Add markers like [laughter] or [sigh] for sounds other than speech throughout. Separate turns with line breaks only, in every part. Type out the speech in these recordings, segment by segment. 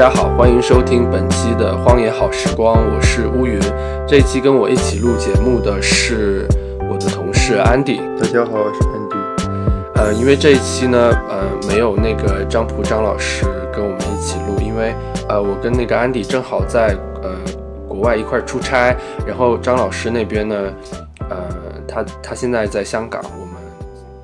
家好，欢迎收听本期的《荒野好时光》，我是乌云。这一期跟我一起录节目的是我的同事安迪。
大家好，我是安迪。
呃，因为这一期呢，呃，没有那个张普张老师跟我们一起录，因为呃，我跟那个安迪正好在呃国外一块出差，然后张老师那边呢，呃，他他现在在香港，我们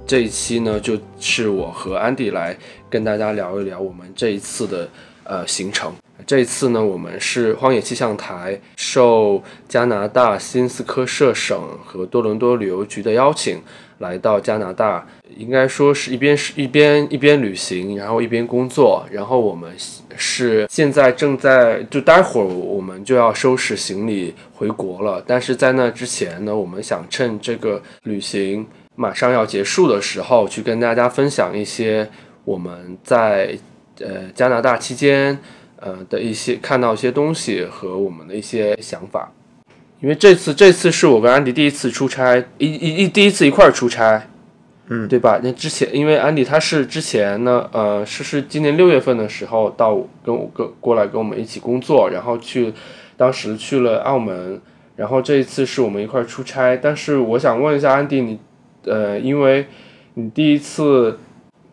这一期呢就是我和安迪来跟大家聊一聊我们这一次的呃行程。这一次呢，我们是荒野气象台受加拿大新斯科舍省和多伦多旅游局的邀请，来到加拿大，应该说是一边是一边一边旅行，然后一边工作。然后我们是现在正在就待会儿我们就要收拾行李回国了，但是在那之前呢，我们想趁这个旅行马上要结束的时候，去跟大家分享一些我们在呃加拿大期间。呃的一些看到一些东西和我们的一些想法，因为这次这次是我跟安迪第一次出差，一一一第一次一块儿出差，
嗯，
对吧？那之前因为安迪他是之前呢，呃，是是今年六月份的时候到跟我跟过来跟我们一起工作，然后去当时去了澳门，然后这一次是我们一块儿出差，但是我想问一下安迪，你呃，因为你第一次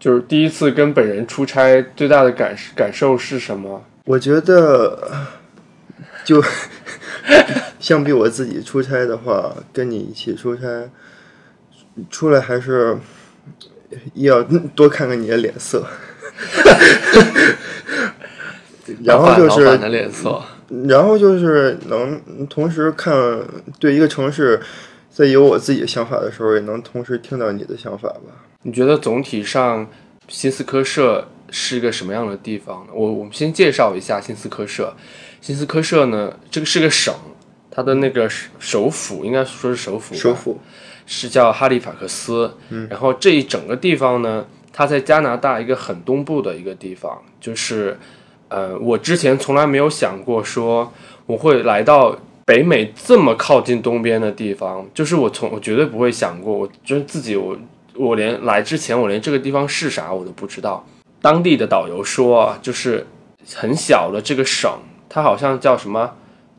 就是第一次跟本人出差，最大的感感受是什么？
我觉得，就 [laughs] 相比我自己出差的话，跟你一起出差，出来还是要多看看你的脸色。[laughs] 然后就是然后就是能同时看对一个城市，在有我自己的想法的时候，也能同时听到你的想法吧。
你觉得总体上新斯科舍是一个什么样的地方呢？我我们先介绍一下新斯科舍。新斯科舍呢，这个是个省，它的那个首府应该说是首府，
首府
是叫哈利法克斯。
嗯
然后这一整个地方呢，它在加拿大一个很东部的一个地方，就是呃，我之前从来没有想过说我会来到北美这么靠近东边的地方，就是我从我绝对不会想过，我觉得自己我我连来之前我连这个地方是啥我都不知道。当地的导游说啊，就是很小的这个省，它好像叫什么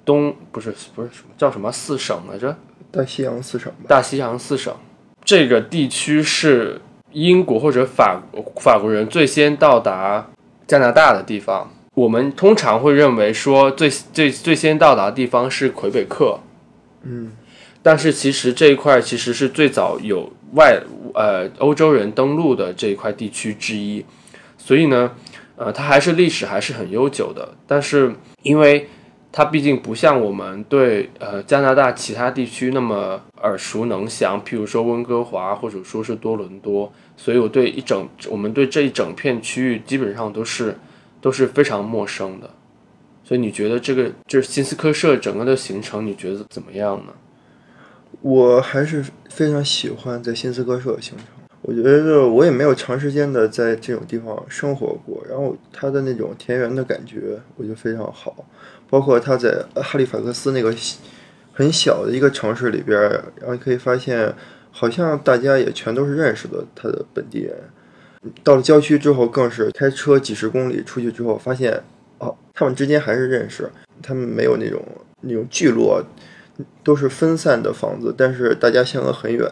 东不是不是什么叫什么四省来着？
大西洋四省吧。
大西洋四省这个地区是英国或者法法国人最先到达加拿大的地方。我们通常会认为说最最最先到达的地方是魁北克，
嗯，
但是其实这一块其实是最早有外呃欧洲人登陆的这一块地区之一，所以呢，呃，它还是历史还是很悠久的。但是因为它毕竟不像我们对呃加拿大其他地区那么耳熟能详，譬如说温哥华或者说是多伦多，所以我对一整我们对这一整片区域基本上都是都是非常陌生的。所以你觉得这个就是新斯科舍整个的行程，你觉得怎么样呢？
我还是非常喜欢在新斯科舍行程。我觉得我也没有长时间的在这种地方生活过，然后它的那种田园的感觉，我觉得非常好。包括它在哈利法克斯那个很小的一个城市里边，然后你可以发现，好像大家也全都是认识的，他的本地人。到了郊区之后，更是开车几十公里出去之后，发现哦，他们之间还是认识，他们没有那种那种聚落，都是分散的房子，但是大家相隔很远，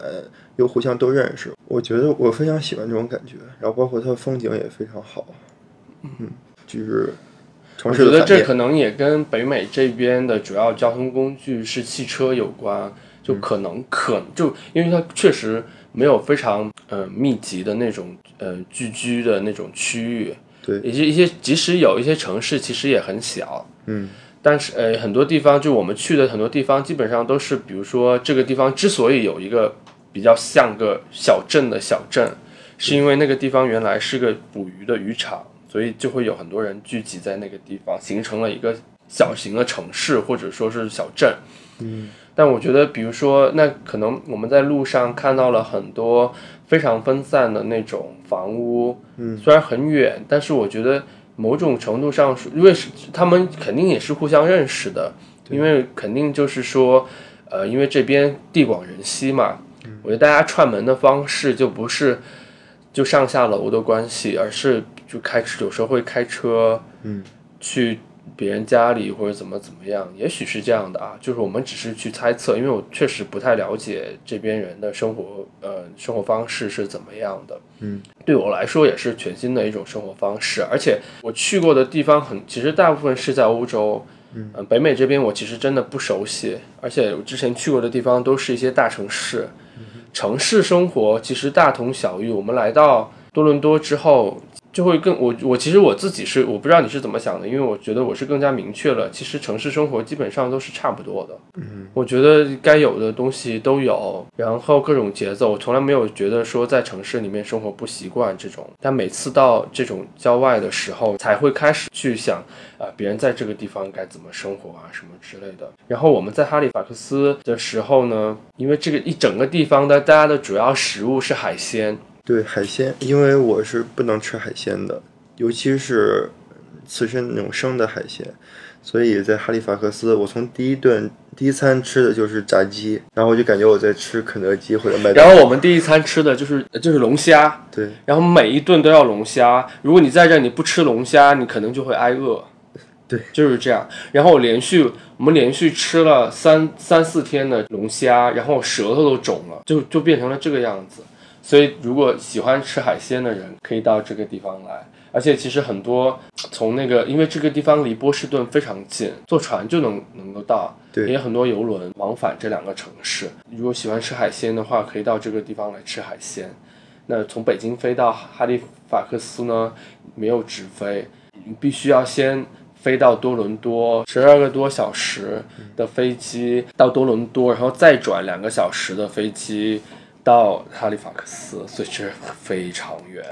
又互相都认识。我觉得我非常喜欢这种感觉，然后包括它的风景也非常好，嗯，就是城
我觉得。这可能也跟北美这边的主要交通工具是汽车有关，就可能可就因为它确实没有非常呃密集的那种呃聚居的那种区域，
对。
一些一些即使有一些城市其实也很小，
嗯，
但是呃很多地方就我们去的很多地方基本上都是，比如说这个地方之所以有一个比较像个小镇的小镇，是因为那个地方原来是个捕鱼的渔场，所以就会有很多人聚集在那个地方，形成了一个小型的城市或者说是小镇。
嗯，
但我觉得，比如说，那可能我们在路上看到了很多非常分散的那种房屋，
嗯，
虽然很远，但是我觉得某种程度上是，因为是他们肯定也是互相认识的，因为肯定就是说，呃，因为这边地广人稀嘛，我觉得大家串门的方式就不是就上下楼的关系，而是就开始有时候会开车，
嗯，
去别人家里或者怎么怎么样，也许是这样的啊，就是我们只是去猜测，因为我确实不太了解这边人的生活，呃，生活方式是怎么样的。
嗯，
对我来说也是全新的一种生活方式，而且我去过的地方很，其实大部分是在欧洲。嗯、呃，北美这边我其实真的不熟悉，而且我之前去过的地方都是一些大城市。城市生活其实大同小异。我们来到多伦多之后，就会更我我其实我自己是我不知道你是怎么想的，因为我觉得我是更加明确了，其实城市生活基本上都是差不多的。
嗯，
我觉得该有的东西都有，然后各种节奏，我从来没有觉得说在城市里面生活不习惯这种。但每次到这种郊外的时候，才会开始去想，啊、别人在这个地方该怎么生活啊，什么之类的。然后我们在哈利法克斯的时候呢，因为这个一整个地方的大家的主要食物是海鲜，
对海鲜，因为我是不能吃海鲜的，尤其是刺身那种生的海鲜，所以在哈利法克斯，我从第一顿第一餐吃的就是炸鸡，然后我就感觉我在吃肯德基或者麦当劳。
然后我们第一餐吃的就是就是龙虾，
对
然后每一顿都要龙虾。如果你在这儿你不吃龙虾，你可能就会挨饿。[laughs]
对，
就是这样。然后我连续我们连续吃了三三四天的龙虾，然后舌头都肿了，就就变成了这个样子。所以如果喜欢吃海鲜的人，可以到这个地方来。而且其实很多从那个，因为这个地方离波士顿非常近，坐船就能能够到。
对
也有很多游轮往返这两个城市。如果喜欢吃海鲜的话，可以到这个地方来吃海鲜。那从北京飞到哈利法克斯呢，没有直飞，你必须要先飞到多伦多，十二个多小时的飞机到多伦多，然后再转两个小时的飞机到哈利法克斯，所以这非常远。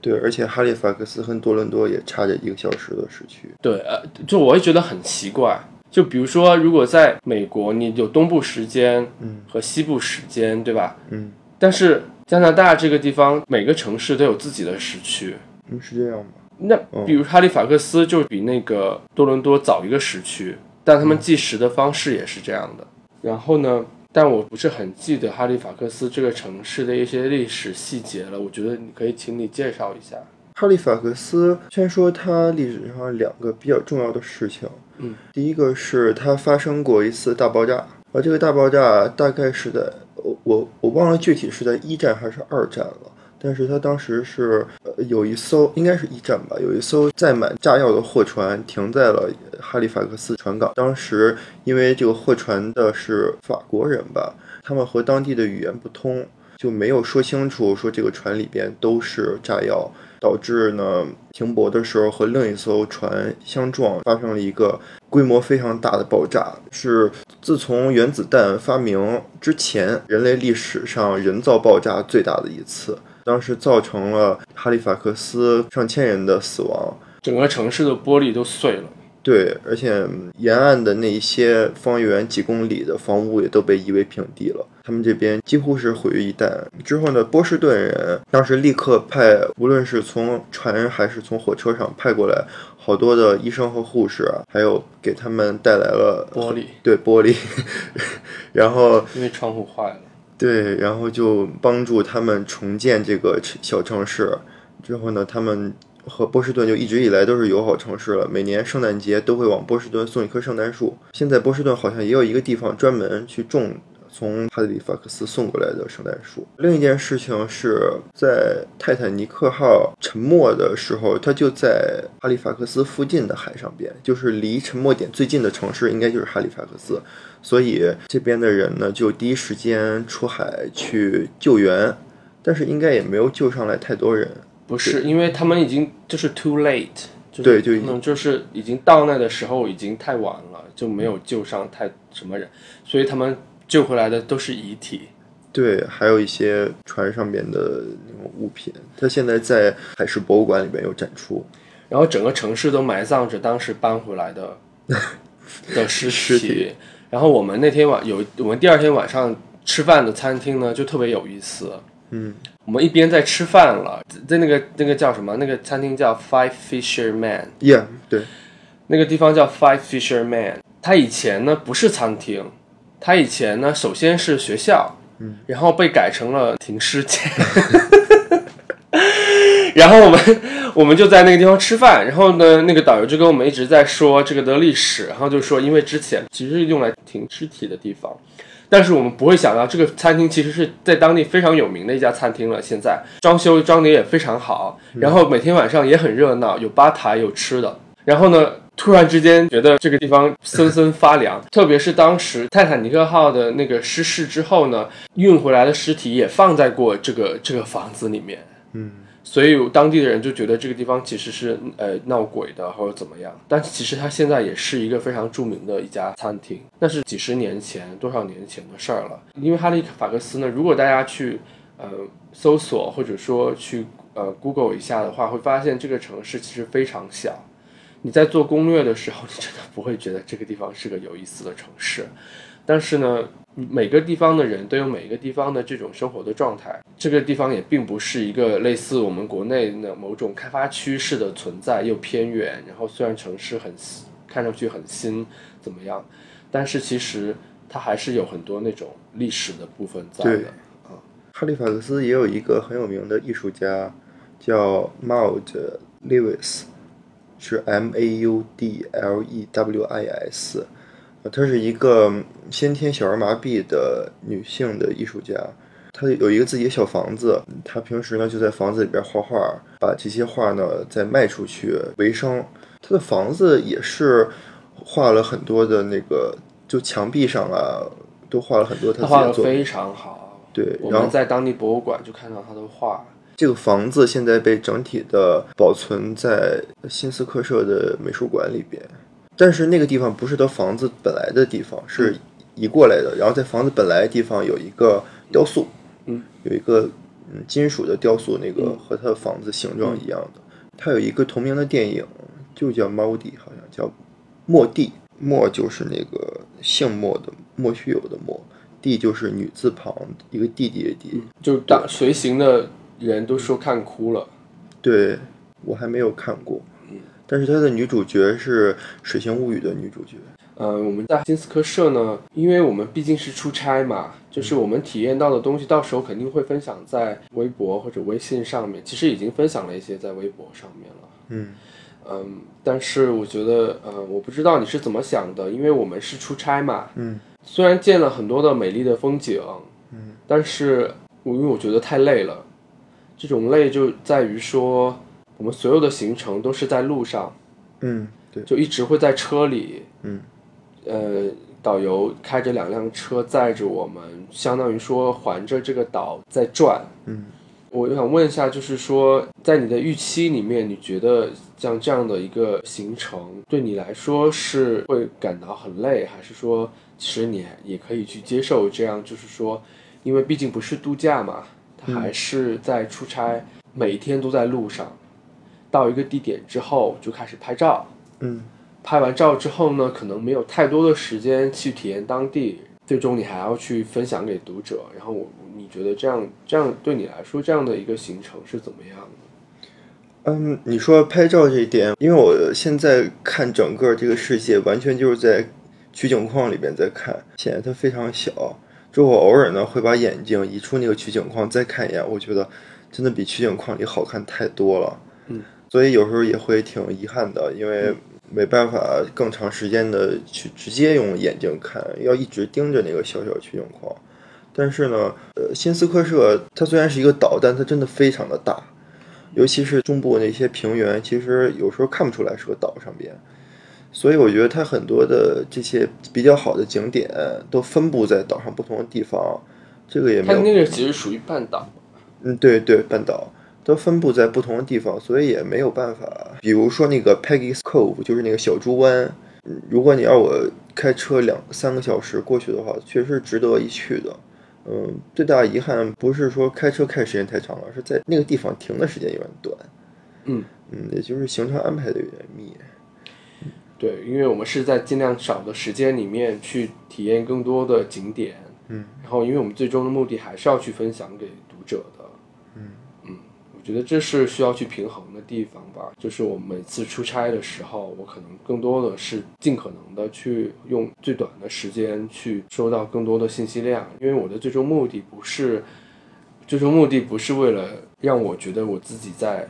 对，而且哈利法克斯和多伦多也差着一个小时的时区。
对，呃，就我也觉得很奇怪。就比如说，如果在美国，你有东部时间
嗯
和西部时间，对吧？
嗯
但是加拿大这个地方，每个城市都有自己的时区。
嗯，是这样吗？
那比如哈利法克斯就比那个多伦多早一个时区，但他们计时的方式也是这样的。然后呢，但我不是很记得哈利法克斯这个城市的一些历史细节了。我觉得你可以请你介绍一下。
哈利法克斯，先说它历史上两个比较重要的事情。
嗯，
第一个是它发生过一次大爆炸，而这个大爆炸大概是在我我我忘了具体是在一战还是二战了。但是他当时是呃有一艘应该是一战吧，有一艘载满炸药的货船停在了哈利法克斯船港。当时因为这个货船的是法国人吧，他们和当地的语言不通，就没有说清楚说这个船里边都是炸药。导致呢停泊的时候和另一艘船相撞，发生了一个规模非常大的爆炸，是自从原子弹发明之前人类历史上人造爆炸最大的一次。当时造成了哈利法克斯上千人的死亡，
整个城市的玻璃都碎了。
对，而且沿岸的那一些方圆几公里的房屋也都被夷为平地了。他们这边几乎是毁于一旦。之后呢，波士顿人当时立刻派，无论是从船还是从火车上派过来好多的医生和护士啊，还有给他们带来了
玻璃，
对玻璃，[laughs] 然后
因为窗户坏了。
对，然后就帮助他们重建这个小城市。之后呢，他们和波士顿就一直以来都是友好城市了。每年圣诞节都会往波士顿送一棵圣诞树。现在波士顿好像也有一个地方专门去种从哈利法克斯送过来的圣诞树。另一件事情是在泰坦尼克号沉没的时候，它就在哈利法克斯附近的海上边，就是离沉没点最近的城市应该就是哈利法克斯。所以这边的人呢，就第一时间出海去救援，但是应该也没有救上来太多人。
不是，因为他们已经就是 too late，就是
对就已
可能就是已经到那的时候已经太晚了，就没有救上太什么人，所以他们救回来的都是遗体。
对，还有一些船上边的那种物品，它现在在海事博物馆里面有展出。
然后整个城市都埋葬着当时搬回来的 [laughs] 的尸
尸体
然后我们那天晚有我们第二天晚上吃饭的餐厅呢，就特别有意思。
嗯，
我们一边在吃饭了，在那个那个叫什么？那个餐厅叫 Five Fisher
Man，Yeah，对，
那个地方叫 Five Fisher Man。它以前呢不是餐厅，它以前呢首先是学校，
嗯，
然后被改成了停尸间。[laughs] 然后我们 [laughs] 我们就在那个地方吃饭，然后呢，那个导游就跟我们一直在说这个的历史，然后就说因为之前其实是用来停尸体的地方，但是我们不会想到这个餐厅其实是在当地非常有名的一家餐厅了，现在装修装的也非常好，然后每天晚上也很热闹，有吧台有吃的，然后呢。突然之间觉得这个地方森森发凉，特别是当时泰坦尼克号的那个失事之后呢，运回来的尸体也放在过这个这个房子里面，
嗯，
所以当地的人就觉得这个地方其实是呃闹鬼的或者怎么样，但其实它现在也是一个非常著名的一家餐厅，那是几十年前多少年前的事儿了。因为哈利法克斯呢，如果大家去呃搜索或者说去呃 Google 一下的话，会发现这个城市其实非常小。你在做攻略的时候，你真的不会觉得这个地方是个有意思的城市，但是呢，每个地方的人都有每一个地方的这种生活的状态。这个地方也并不是一个类似我们国内的某种开发区式的存在，又偏远，然后虽然城市很看上去很新，怎么样，但是其实它还是有很多那种历史的部分在的。啊，
哈利法克斯也有一个很有名的艺术家，叫 Maud Lewis。是 M A U D L E W I S，呃，她是一个先天小儿麻痹的女性的艺术家，她有一个自己的小房子，她平时呢就在房子里边画画，把这些画呢再卖出去为生。她的房子也是画了很多的那个，就墙壁上啊都画了很多她
画的非常好，
对，
我们在当地博物馆就看到她的画。
这个房子现在被整体的保存在新斯科舍的美术馆里边，但是那个地方不是他房子本来的地方，是移过来的。然后在房子本来的地方有一个雕塑，
嗯，
有一个嗯金属的雕塑，那个和他的房子形状一样的。他有一个同名的电影，就叫《猫地》，好像叫莫蒂，莫就是那个姓莫的莫须有的莫，蒂就是女字旁一个弟弟的弟，
就是大随行的。人都说看哭了，
对我还没有看过，但是它的女主角是《水形物语》的女主角。
嗯，我们在金斯科社呢，因为我们毕竟是出差嘛，就是我们体验到的东西，到时候肯定会分享在微博或者微信上面。其实已经分享了一些在微博上面了。
嗯
嗯，但是我觉得，呃，我不知道你是怎么想的，因为我们是出差嘛。
嗯，
虽然见了很多的美丽的风景，
嗯，
但是我因为我觉得太累了。这种累就在于说，我们所有的行程都是在路上，
嗯，对，
就一直会在车里，
嗯，
呃，导游开着两辆车载着我们，相当于说环着这个岛在转，
嗯，
我想问一下，就是说，在你的预期里面，你觉得像这样的一个行程对你来说是会感到很累，还是说其实你也可以去接受这样？就是说，因为毕竟不是度假嘛。还是在出差，每天都在路上，到一个地点之后就开始拍照。
嗯，
拍完照之后呢，可能没有太多的时间去体验当地，最终你还要去分享给读者。然后我，你觉得这样这样对你来说，这样的一个行程是怎么样的？
嗯，你说拍照这一点，因为我现在看整个这个世界，完全就是在取景框里边在看，显得它非常小。就我偶尔呢会把眼睛移出那个取景框再看一眼，我觉得真的比取景框里好看太多了。
嗯，
所以有时候也会挺遗憾的，因为没办法更长时间的去直接用眼睛看，要一直盯着那个小小取景框。但是呢，呃，新斯科舍它虽然是一个岛，但它真的非常的大，尤其是中部那些平原，其实有时候看不出来是个岛上边。所以我觉得它很多的这些比较好的景点都分布在岛上不同的地方，这个也没有。
它那个其实属于半岛。
嗯，对对，半岛都分布在不同的地方，所以也没有办法。比如说那个 Peggy's Cove，就是那个小猪湾，如果你要我开车两三个小时过去的话，确实值得一去的。嗯，最大的遗憾不是说开车开时间太长了，是在那个地方停的时间有点短。
嗯
嗯，也就是行程安排的有点密。
对，因为我们是在尽量少的时间里面去体验更多的景点，
嗯，
然后因为我们最终的目的还是要去分享给读者觉得这是需要去平衡的地方吧。就是我每次出差的时候，我可能更多的是尽可能的去用最短的时间去收到更多的信息量，因为我的最终目的不是，最终目的不是为了让我觉得我自己在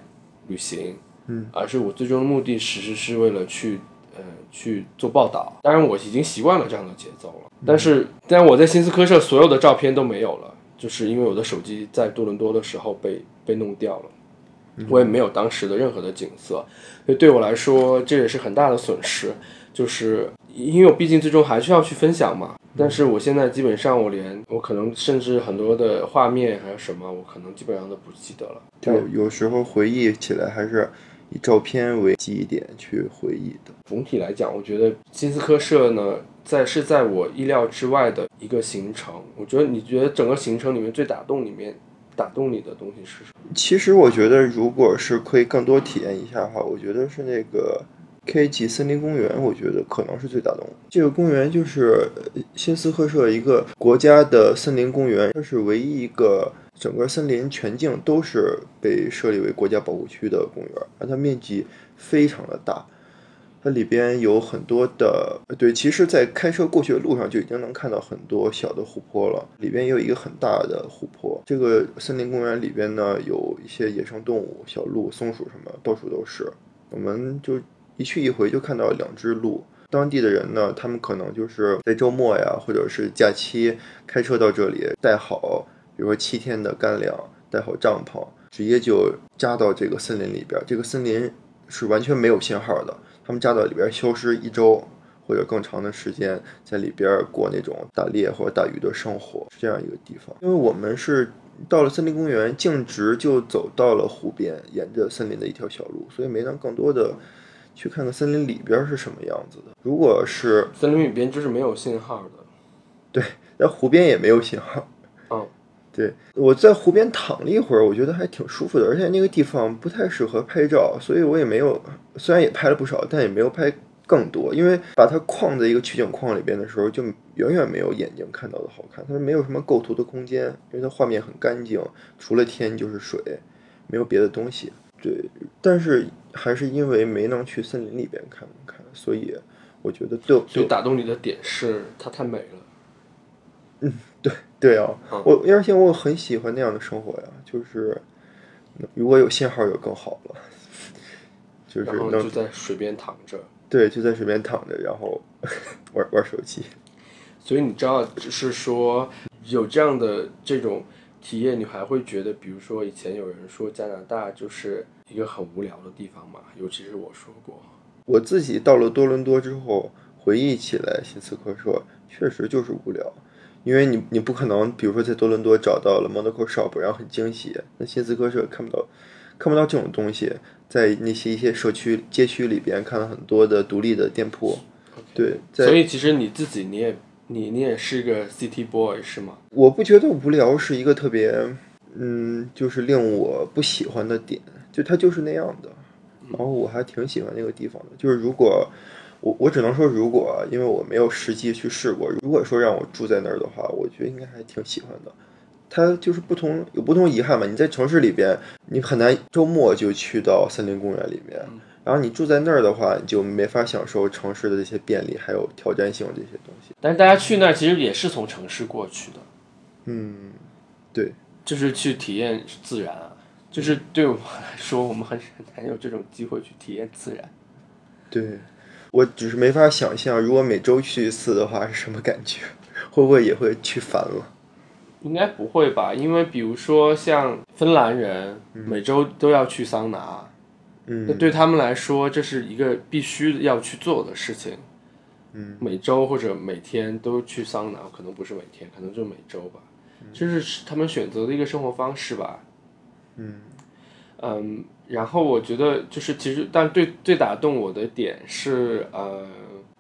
旅行，
嗯，
而是我最终的目的其实是为了去呃去做报道。当然我已经习惯了这样的节奏了，但是但我在新斯科舍所有的照片都没有了，就是因为我的手机在多伦多的时候被被弄掉了，我也没有当时的任何的景色，所以对我来说这也是很大的损失，就是因为我毕竟最终还是要去分享嘛。但是我现在基本上我连我可能甚至很多的画面还有什么，我可能基本上都不记得了。
就有时候回忆起来还是以照片为记忆点去回忆的。
总体来讲，我觉得金斯科舍呢，在是在我意料之外的一个行程。我觉得你觉得整个行程里面最打动里面打动你的东西是什么？
其实我觉得，如果是可以更多体验一下的话，我觉得是那个 K 级森林公园，我觉得可能是最打动。这个公园就是新斯科舍一个国家的森林公园，它是唯一一个整个森林全境都是被设立为国家保护区的公园，而它面积非常的大。它里边有很多的，对，其实，在开车过去的路上就已经能看到很多小的湖泊了。里边也有一个很大的湖泊。这个森林公园里边呢，有一些野生动物，小鹿、松鼠什么，到处都是。我们就一去一回就看到两只鹿。当地的人呢，他们可能就是在周末呀，或者是假期，开车到这里，带好，比如说七天的干粮，带好帐篷，直接就扎到这个森林里边。这个森林是完全没有信号的，他们扎到里边消失一周或者更长的时间，在里边过那种打猎或者打鱼的生活，是这样一个地方。因为我们是到了森林公园，径直就走到了湖边，沿着森林的一条小路，所以没能更多的去看看森林里边是什么样子的。如果是
森林里边就是没有信号的。
对在湖边也没有信号。
嗯，
对，我在湖边躺了一会儿，我觉得还挺舒服的，而且那个地方不太适合拍照，所以我也没有，虽然也拍了不少，但也没有拍更多，因为把它框在一个取景框里边的时候，就远远没有眼睛看到的好看，它没有什么构图的空间，因为它画面很干净，除了天就是水，没有别的东西。对，但是还是因为没能去森林里边看看，所以我觉得对我
所以打动你的点是它太美了。
对啊，
嗯
我而且我很喜欢那样的生活呀，就是如果有信号就更好了，[laughs] 就是
然后
能
就在水边躺着。
对就在水边躺着，然后 [laughs] 玩玩手机。
所以你知道，只是说有这样的这种体验，你还会觉得，比如说以前有人说加拿大就是一个很无聊的地方嘛，尤其是我说过，
我自己到了多伦多之后，回忆起来新斯科舍确实就是无聊，因为你你不可能，比如说在多伦多找到了 Monaco Shop，然后很惊喜，那新斯科舍看不到，看不到这种东西，在那些一些社区街区里边看到很多的独立的店铺，对，在
所以其实你自己你也你你也是个 city boy 是吗？
我不觉得无聊是一个特别，嗯，就是令我不喜欢的点，就它就是那样的。然后我还挺喜欢那个地方的，就是如果我我只能说如果，因为我没有实际去试过。如果说让我住在那儿的话，我觉得应该还挺喜欢的。它就是不同有不同遗憾嘛。你在城市里边，你很难周末就去到森林公园里面，然后你住在那儿的话，你就没法享受城市的这些便利还有挑战性这些东西。
但是大家去那儿其实也是从城市过去的，
嗯，对，
就是去体验自然啊。就是对我们来说，我们很很难有这种机会去体验自然。
对，我只是没法想象，如果每周去一次的话是什么感觉，会不会也会去烦了？
应该不会吧？因为比如说像芬兰人，每周都要去桑拿，那
嗯，
对他们来说，这是一个必须要去做的事情。
嗯，
每周或者每天都去桑拿，可能不是每天，可能就每周吧。这是他们选择的一个生活方式吧。
嗯
嗯，然后我觉得就是其实，但最最打动我的点是，呃，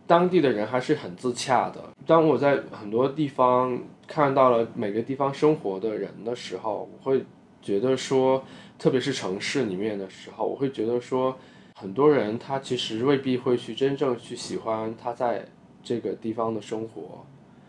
当地的人还是很自洽的。当我在很多地方看到了每个地方生活的人的时候，我会觉得说，特别是城市里面的时候，我会觉得说，很多人他其实未必会去真正去喜欢他在这个地方的生活。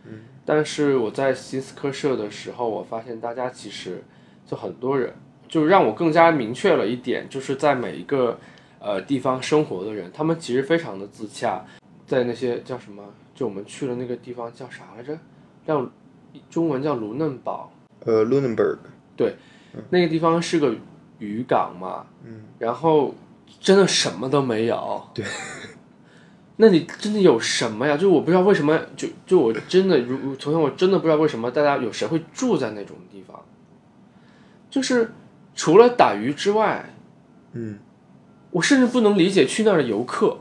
嗯，
但是我在新斯科舍的时候，我发现大家其实就很多人，就让我更加明确了一点，就是在每一个呃地方生活的人，他们其实非常的自洽，在那些叫什么，就我们去了那个地方叫啥来着？叫中文叫卢嫩堡，
呃，Lunenburg，对
那个地方是个渔港嘛，
嗯，
然后真的什么都没有。
对，[laughs]
那你真的有什么呀？就我不知道为什么，就就我真的如从前我真的不知道为什么大家有谁会住在那种地方，就是除了打鱼之外，
嗯，
我甚至不能理解去那儿的游客，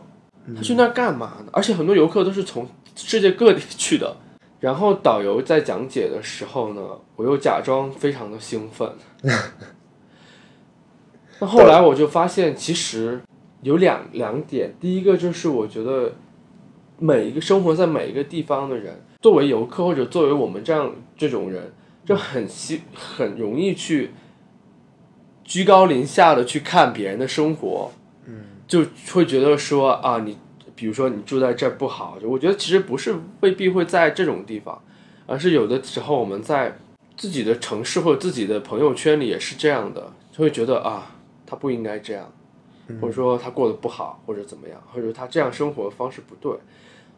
他去那儿干嘛呢？而且很多游客都是从世界各地去的。[laughs] 然后导游在讲解的时候呢，我又假装非常的兴奋。[laughs] 那后来我就发现，其实有两两点。第一个就是我觉得每一个生活在每一个地方的人，作为游客或者作为我们这样这种人，就很希很容易去居高临下的去看别人的生活，
嗯，
就会觉得说啊，你比如说你住在这儿不好，我觉得其实不是未必会在这种地方，而是有的时候我们在自己的城市或者自己的朋友圈里也是这样的，就会觉得啊。他不应该这样，或者说他过得不好，或者怎么样，或者他这样生活方式不对。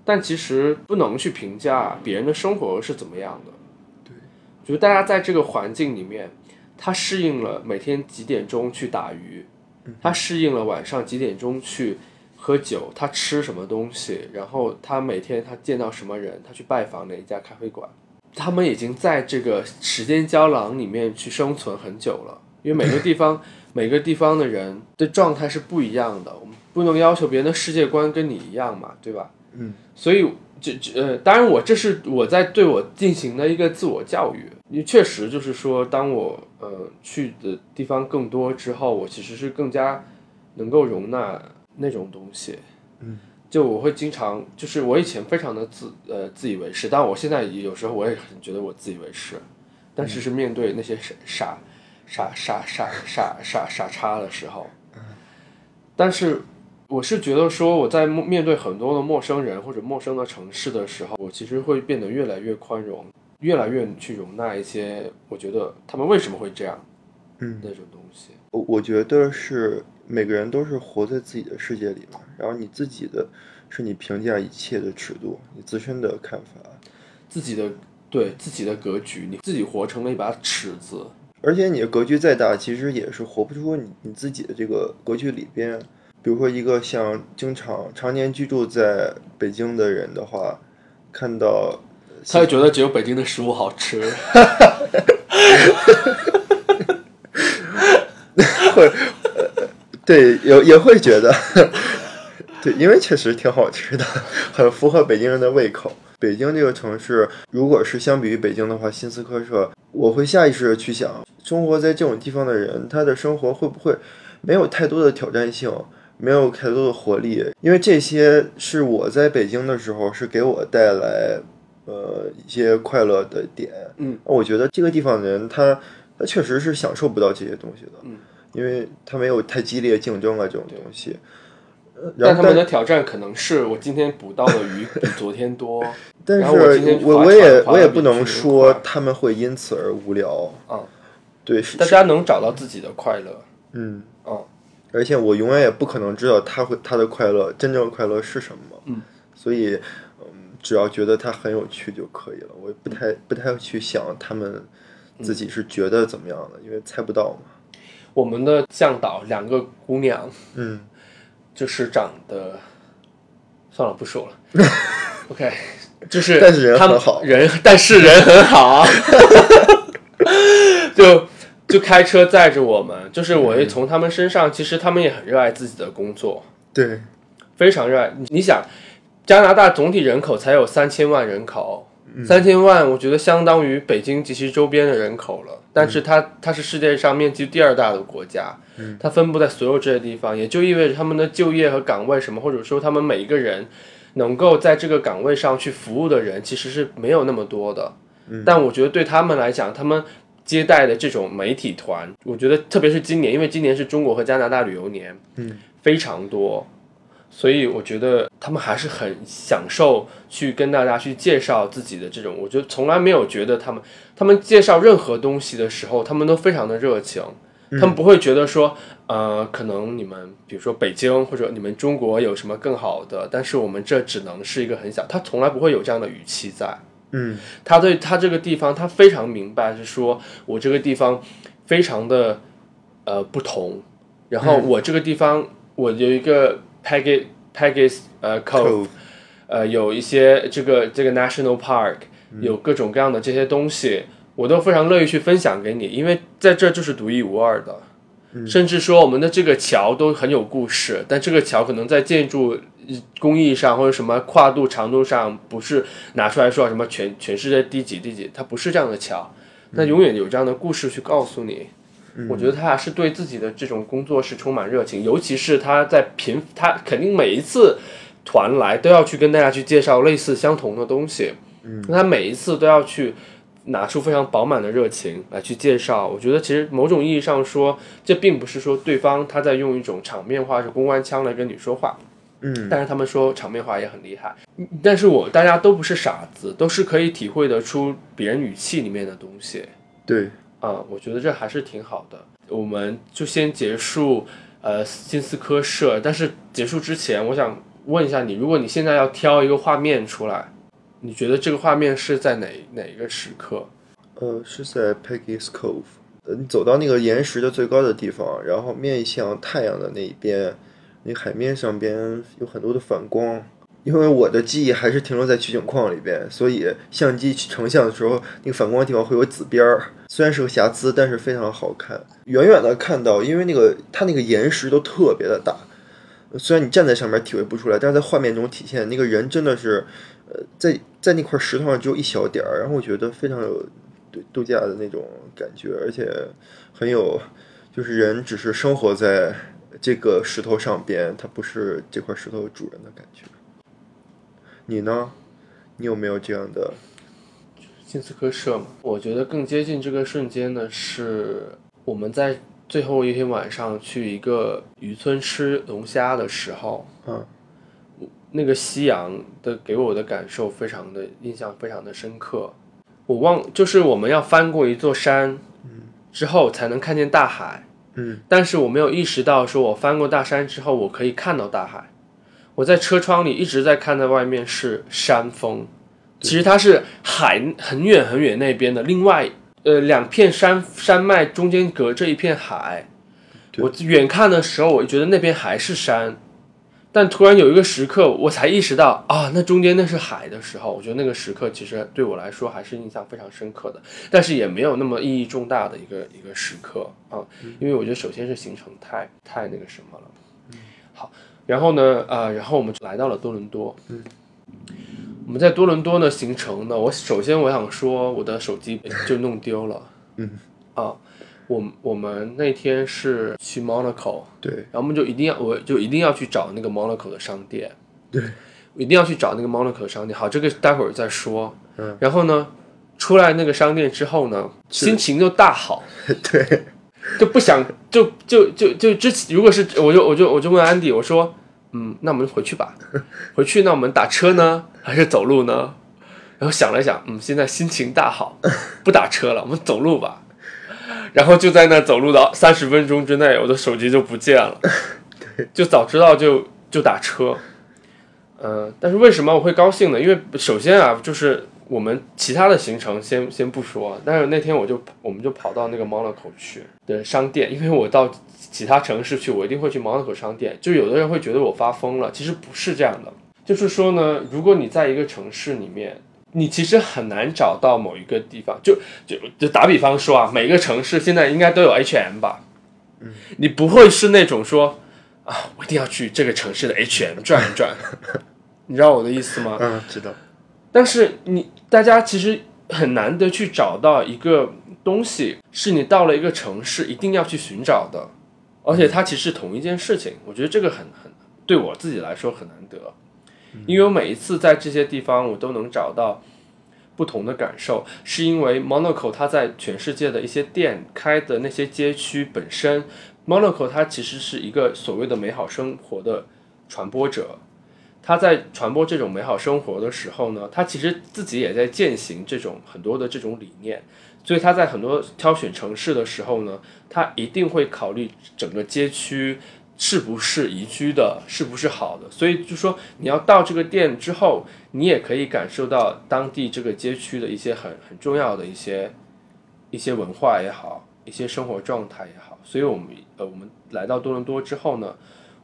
但其实不能去评价别人的生活是怎么样的。
对，
就是大家在这个环境里面，他适应了每天几点钟去打鱼，他适应了晚上几点钟去喝酒，他吃什么东西，然后他每天他见到什么人，他去拜访哪一家咖啡馆，他们已经在这个时间胶囊里面去生存很久了，因为每个地方。每个地方的人的状态是不一样的，我们不能要求别人的世界观跟你一样嘛，对吧？
嗯，
所以这这呃，当然我这是我在对我进行的一个自我教育，因为确实就是说，当我呃去的地方更多之后，我其实是更加能够容纳那种东西。
嗯，
就我会经常就是我以前非常的自呃自以为是，但我现在有时候我也很觉得我自以为是，但是是面对那些傻傻。傻傻傻傻傻傻叉的时候，但是我是觉得说，我在面对很多的陌生人或者陌生的城市的时候，我其实会变得越来越宽容，越来越去容纳一些我觉得他们为什么会这样，
嗯，
那种东西。
我我觉得是每个人都是活在自己的世界里嘛，然后你自己的是你评价一切的尺度，你自身的看法，
自己的对自己的格局，你自己活成了一把尺子。
而且你的格局再大，其实也是活不出你你自己的这个格局里边。比如说，一个像经常常年居住在北京的人的话，看到
他就觉得只有北京的食物好吃，[laughs]
会，对，也也会觉得，对，因为确实挺好吃的，很符合北京人的胃口。北京这个城市，如果是相比于北京的话，新斯科舍，我会下意识的去想，生活在这种地方的人，他的生活会不会没有太多的挑战性，没有太多的活力？因为这些是我在北京的时候是给我带来呃一些快乐的点。
嗯，
我觉得这个地方的人，他他确实是享受不到这些东西的。
嗯，
因为他没有太激烈竞争啊这种东西。
但他们的挑战可能是我今天捕到的鱼比昨天多，[laughs]
但是
我
我也我也不能说他们会因此而无聊
啊。
对，
大家能找到自己的快乐。
嗯
哦，
而且我永远也不可能知道他会他的快乐真正的快乐是什么。
嗯，
所以嗯，只要觉得他很有趣就可以了。我不太不太去想他们自己是觉得怎么样的，因为猜不到嘛。
我们的向导两个姑娘，
嗯。
就是长得，算了，不说了。[laughs] OK，就是
但是人很好，
人但是人很好，[laughs] 就就开车载着我们。就是我也从他们身上，其实他们也很热爱自己的工作，
对，
非常热爱。你想，加拿大总体人口才有三千万人口，三千万，我觉得相当于北京及其周边的人口了。但是它它是世界上面积第二大的国家，它分布在所有这些地方，也就意味着他们的就业和岗位什么，或者说他们每一个人能够在这个岗位上去服务的人，其实是没有那么多的。但我觉得对他们来讲，他们接待的这种媒体团，我觉得特别是今年，因为今年是中国和加拿大旅游年，
嗯，
非常多。所以我觉得他们还是很享受去跟大家去介绍自己的这种，我觉得从来没有觉得他们，他们介绍任何东西的时候，他们都非常的热情，他们不会觉得说，呃，可能你们比如说北京或者你们中国有什么更好的，但是我们这只能是一个很小，他从来不会有这样的语气在，
嗯，
他对他这个地方他非常明白，是说我这个地方非常的。呃不同。然后我这个地方我有一个 Peggy Peggy 呃 Cove，呃有一些这个这个 National Park，有各种各样的这些东西，我都非常乐意去分享给你，因为在这就是独一无二的。甚至说我们的这个桥都很有故事，但这个桥可能在建筑工艺上或者什么跨度长度上不是拿出来说什么全全世界第几第几，它不是这样的桥，那永远有这样的故事去告诉你。我觉得他还是对自己的这种工作是充满热情，尤其是他在频，他肯定每一次团来都要去跟大家去介绍类似相同的东西，嗯，他每一次都要去拿出非常饱满的热情来去介绍。我觉得其实某种意义上说，这并不是说对方他在用一种场面化是公关腔来跟你说话，
嗯，
但是他们说场面话也很厉害。但是我大家都不是傻子，都是可以体会得出别人语气里面的东西，
对。
啊，我觉得这还是挺好的。我们就先结束，呃，金斯科社。但是结束之前，我想问一下你，如果你现在要挑一个画面出来，你觉得这个画面是在哪哪一个时刻？
呃，是在 Peggy's Cove。你走到那个岩石的最高的地方，然后面向太阳的那一边，那海面上边有很多的反光。因为我的记忆还是停留在取景框里边，所以相机成像的时候，那个反光的地方会有紫边儿。虽然是个瑕疵，但是非常好看。远远的看到，因为那个它那个岩石都特别的大，虽然你站在上面体会不出来，但是在画面中体现那个人真的是，呃，在在那块石头上只有一小点儿，然后我觉得非常有度度假的那种感觉，而且很有，就是人只是生活在这个石头上边，它不是这块石头主人的感觉。你呢？你有没有这样的？
金斯科社嘛，我觉得更接近这个瞬间的是我们在最后一天晚上去一个渔村吃龙虾的时候，
嗯，
那个夕阳的给我的感受非常的印象非常的深刻。我忘就是我们要翻过一座山，
嗯，
之后才能看见大海，
嗯，
但是我没有意识到说我翻过大山之后我可以看到大海。我在车窗里一直在看，在外面是山峰，其实它是海很远很远那边的。另外呃两片山山脉中间隔着一片海。我远看的时候，我觉得那边还是山，但突然有一个时刻，我才意识到啊，那中间那是海的时候，我觉得那个时刻其实对我来说还是印象非常深刻的，但是也没有那么意义重大的一个一个时刻啊，因为我觉得首先是行程太太那个什么了。好。然后呢，呃，然后我们就来到了多伦多。
嗯，
我们在多伦多呢行程呢，我首先我想说，我的手机就弄丢了。
嗯，
啊，我我们那天是去 Monaco，
对，
然后我们就一定要，我就一定要去找那个 Monaco 的商店。
对，
一定要去找那个 Monaco 的商店。好，这个待会儿再说。
嗯，
然后呢，出来那个商店之后呢，心情就大好。[laughs]
对。
就不想就就就就之前，如果是我就我就我就问安迪，我说，嗯，那我们回去吧，回去那我们打车呢，还是走路呢？然后想了想，嗯，现在心情大好，不打车了，我们走路吧。然后就在那走路的三十分钟之内，我的手机就不见了。就早知道就就打车。嗯，但是为什么我会高兴呢？因为首先啊，就是。我们其他的行程先先不说，但是那天我就我们就跑到那个 Monaco 去的商店，因为我到其他城市去，我一定会去 Monaco 商店。就有的人会觉得我发疯了，其实不是这样的。就是说呢，如果你在一个城市里面，你其实很难找到某一个地方，就就就打比方说啊，每个城市现在应该都有 H&M 吧？
嗯，
你不会是那种说啊，我一定要去这个城市的 H&M 转一转，[laughs] 你知道我的意思吗？
嗯，知道。
但是你大家其实很难得去找到一个东西，是你到了一个城市一定要去寻找的，而且它其实同一件事情。我觉得这个很很对我自己来说很难得，因为我每一次在这些地方我都能找到不同的感受，是因为 Monaco 它在全世界的一些店开的那些街区本身，Monaco 它其实是一个所谓的美好生活的传播者。他在传播这种美好生活的时候呢，他其实自己也在践行这种很多的这种理念，所以他在很多挑选城市的时候呢，他一定会考虑整个街区是不是宜居的，是不是好的。所以就说你要到这个店之后，你也可以感受到当地这个街区的一些很很重要的一些一些文化也好，一些生活状态也好，所以我们呃我们来到多伦多之后呢，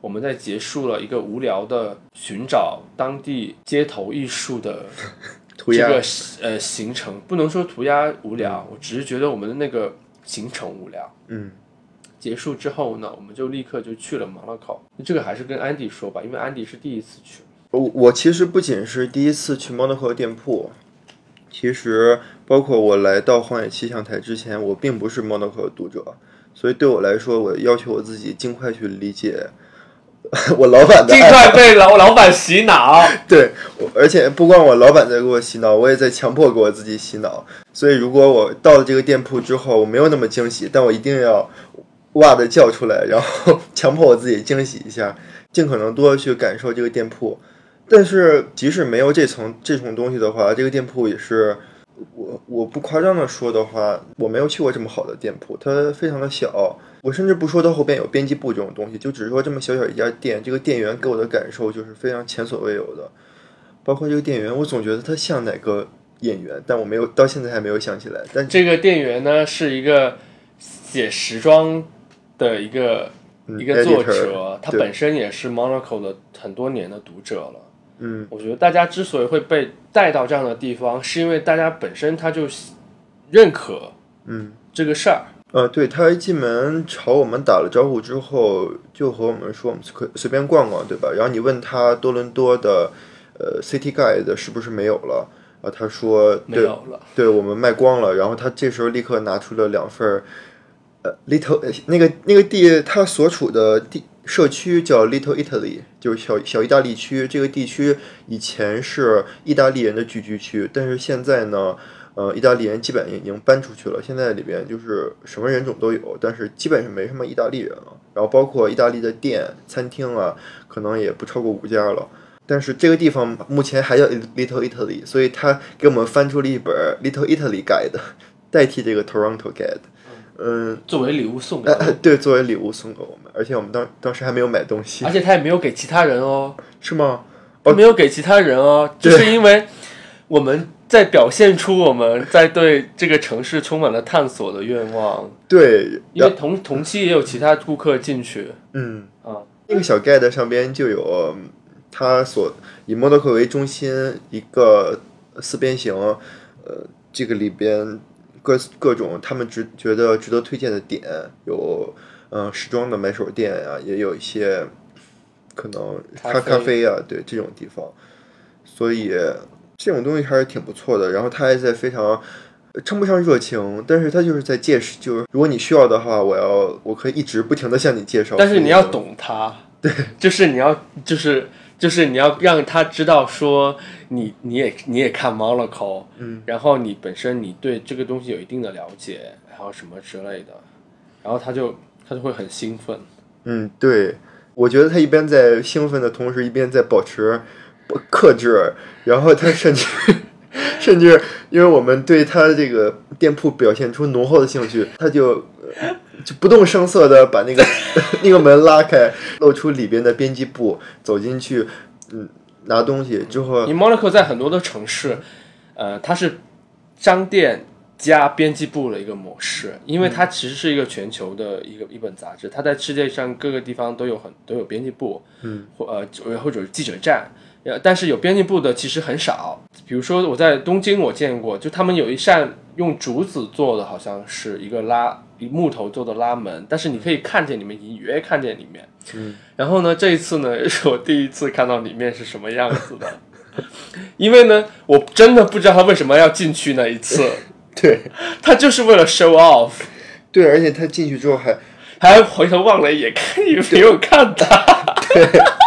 我们在结束了一个无聊的寻找当地街头艺术的 [laughs]
涂鸦
这个呃行程，不能说涂鸦无聊，我只是觉得我们的那个行程无聊。
嗯，
结束之后呢，我们就立刻就去了马拉考。这个还是跟安迪说吧，因为安迪是第一次去。
我我其实不仅是第一次去 Monaco 的店铺，其实包括我来到荒野气象台之前，我并不是 Monaco 的读者，所以对我来说，我要求我自己尽快去理解 [laughs] 我老板的
尽快被老老板洗脑。[laughs]
对，我而且不光我老板在给我洗脑，我也在强迫给我自己洗脑。所以如果我到了这个店铺之后，我没有那么惊喜，但我一定要哇的叫出来，然后强迫我自己惊喜一下，尽可能多的去感受这个店铺。但是即使没有这层这种东西的话，这个店铺也是我我不夸张的说的话，我没有去过这么好的店铺，它非常的小。我甚至不说它后边有编辑部这种东西，就只是说这么小小一家店，这个店员给我的感受就是非常前所未有的。包括这个店员，我总觉得他像哪个演员，但我没有到现在还没有想起来。但
这个店员呢是一个写时装的一个、
嗯
一个作者，他本身也是 Monaco 的很多年的读者了。
嗯，
我觉得大家之所以会被带到这样的地方，是因为大家本身他就认可
嗯
这个事儿。
呃，对他一进门朝我们打了招呼之后，就和我们说我们可随便逛逛，对吧？然后你问他多伦多的呃 City Guide 是不是没有了？啊，他说对
没有了，
对我们卖光了。然后他这时候立刻拿出了两份儿，呃，Little 呃那个那个地他所处的地社区叫 Little Italy，就是小小意大利区。这个地区以前是意大利人的聚居区，但是现在呢，呃，意大利人基本已经搬出去了。现在里边就是什么人种都有，但是基本上没什么意大利人了。然后包括意大利的店、餐厅啊，可能也不超过五家了。但是这个地方目前还叫 Little Italy，所以他给我们翻出了一本 Little Italy Guide，代替这个 Toronto Guide。嗯，
作为礼物送给
对，作为礼物送给我们，而且我们当当时还没有买东西
而，且他也没有给其他人哦，
是吗？
他没有给其他人哦，就是因为我们在表现出我们在对这个城市充满了探索的愿望，
对，
因为同同期也有其他顾客进去。
嗯，
啊，
那个小 guide 上边就有嗯它所以 Monaco 为中心一个四边形，呃，这个里边各各种他们值觉得值得推荐的点，有嗯、呃时装的买手店啊，也有一些可能咖
咖啡
咖啡啊，对这种地方，所以这种东西还是挺不错的。然后他还在非常。称不上热情，但是他就是在介绍，就是如果你需要的话，我要我可以一直不停的向你介绍。
但是你要懂他，对，[laughs] 就是你要就是就是你要让他知道说你你也你也看 Monaco，嗯，然后你本身你对这个东西有一定的了解，然后什么之类的，然后他就他就会很兴奋。
嗯，对，我觉得他一边在兴奋的同时，一边在保持不克制，然后他甚至 [laughs] 甚至因为我们对他这个店铺表现出浓厚的兴趣，他就呃就不动声色的把那个 [laughs] 那个门拉开，露出里边的编辑部，走进去，嗯，拿东西之后，
因为 Monaco 在很多的城市，呃，它是商店加编辑部的一个模式，因为它其实是一个全球的一个一本杂志，它在世界上各个地方都有很都有编辑部，嗯，或呃或者是记者站。呃，但是有编辑部的其实很少，比如说我在东京我见过，就他们有一扇用竹子做的，好像是一个拉一木头做的拉门，但是你可以看见里面，隐约看见里面。嗯，然后呢，这一次呢 [laughs] 是我第一次看到里面是什么样子的，[laughs] 因为呢，我真的不知道他为什么要进去那一次，[laughs]
对
他就是为了 show off，
对，而且他进去之后还
还回头望了一眼，看也没有看他。
他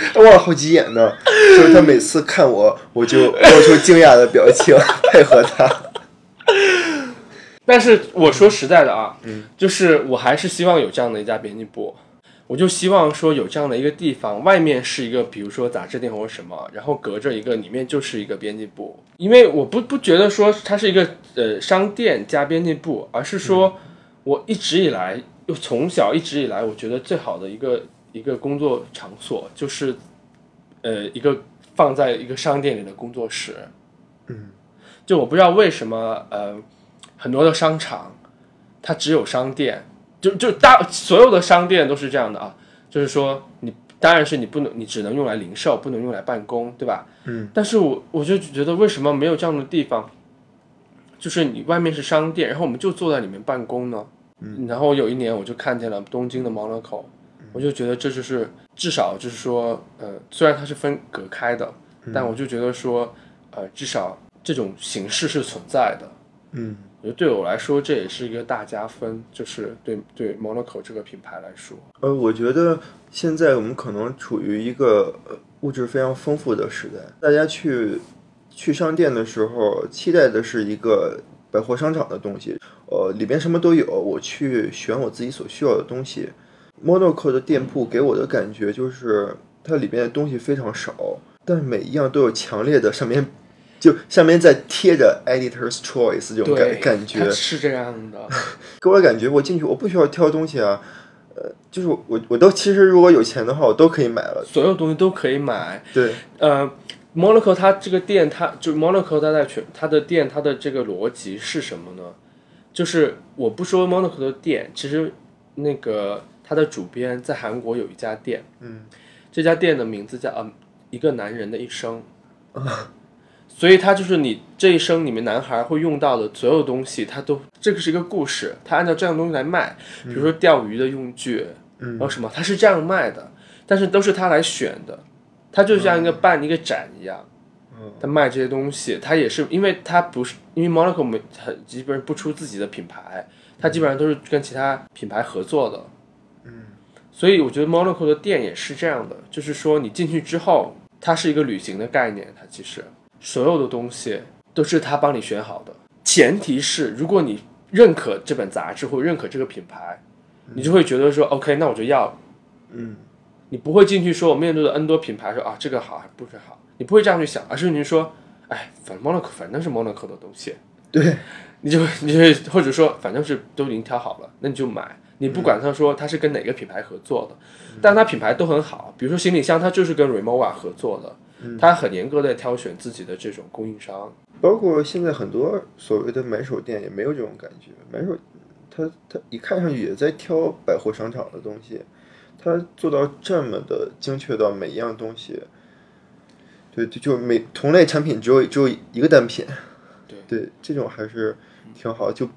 [laughs] 望了好几眼呢，就是他每次看我，我就露出惊讶的表情，[laughs] 配合他。[laughs]
但是我说实在的啊，嗯，就是我还是希望有这样的一家编辑部，我就希望说有这样的一个地方，外面是一个比如说杂志店或者什么，然后隔着一个里面就是一个编辑部，因为我不不觉得说它是一个呃商店加编辑部，而是说我一直以来又从小一直以来，我觉得最好的一个一个工作场所就是呃一个放在一个商店里的工作室，嗯，就我不知道为什么呃。很多的商场，它只有商店，就就大所有的商店都是这样的啊，就是说你当然是你不能，你只能用来零售，不能用来办公，对吧？
嗯。
但是我我就觉得为什么没有这样的地方？就是你外面是商店，然后我们就坐在里面办公呢。嗯。然后有一年我就看见了东京的 Monaco，我就觉得这就是至少就是说，呃，虽然它是分隔开的，但我就觉得说，呃，至少这种形式是存在的。
嗯。
我觉得对我来说这也是一个大加分，就是对对 Monaco 这个品牌来说。
呃，我觉得现在我们可能处于一个呃物质非常丰富的时代，大家去去商店的时候，期待的是一个百货商场的东西，呃，里边什么都有，我去选我自己所需要的东西。Monaco 的店铺给我的感觉就是它里面的东西非常少，但是每一样都有强烈的上面。就下面在贴着 Editor's Choice 这种感感觉
是这样的，[laughs]
给我感觉我进去我不需要挑东西啊，呃，就是我我都其实如果有钱的话我都可以买了，
所有东西都可以买。
对，
呃，Monaco 它这个店，它就 Monaco 它在全它的店，它的这个逻辑是什么呢？就是我不说 Monaco 的店，其实那个它的主编在韩国有一家店，
嗯，
这家店的名字叫呃一个男人的一生。[laughs] 所以他就是你这一生里面男孩会用到的所有东西，他都这个是一个故事，他按照这样东西来卖，比如说钓鱼的用具，嗯然后什么，他是这样卖的，但是都是他来选的，他就像一个办一个展一样，他卖这些东西，他也是因为他不是因为 Monaco 没很基本上不出自己的品牌，他基本上都是跟其他品牌合作的，
嗯，
所以我觉得 Monaco 的店也是这样的，就是说你进去之后，它是一个旅行的概念，它其实。所有的东西都是他帮你选好的，前提是如果你认可这本杂志或认可这个品牌，你就会觉得说 OK，那我就要。
嗯，
你不会进去说我面对的 N 多品牌说啊这个好还不是好，你不会这样去想，而是你说哎，反正 Monaco 反正是 Monaco 的东西，
对，
你就你就或者说反正是都已经挑好了，那你就买，你不管他说他是跟哪个品牌合作的，但他品牌都很好，比如说行李箱，他就是跟 Remova 合作的。他很严格的挑选自己的这种供应商，
包括现在很多所谓的买手店也没有这种感觉。买手，他他一看上去也在挑百货商场的东西，他做到这么的精确到每一样东西，对，就就每同类产品只有只有一个单品，
对
对，这种还是挺好，就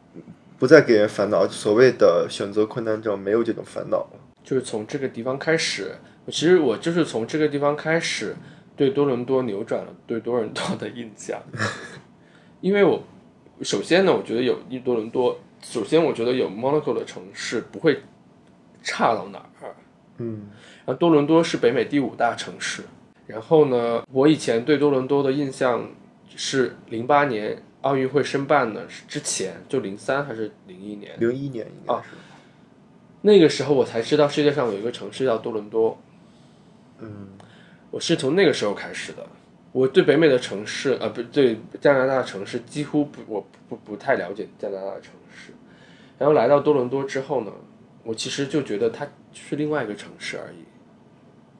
不再给人烦恼。所谓的选择困难症没有这种烦恼了。
就是从这个地方开始，其实我就是从这个地方开始。对多伦多扭转了对多伦多的印象，[laughs] 因为我首先呢，我觉得有一多伦多，首先我觉得有 Monaco 的城市不会差到哪儿，
嗯，
然后多伦多是北美第五大城市，然后呢，我以前对多伦多的印象是零八年奥运会申办的之前，就零三还是零一年？
零一年应该是，
那个时候我才知道世界上有一个城市叫多伦多，
嗯。
我是从那个时候开始的。我对北美的城市，呃，不对加拿大的城市几乎不，我不不太了解加拿大的城市。然后来到多伦多之后呢，我其实就觉得它是另外一个城市而已。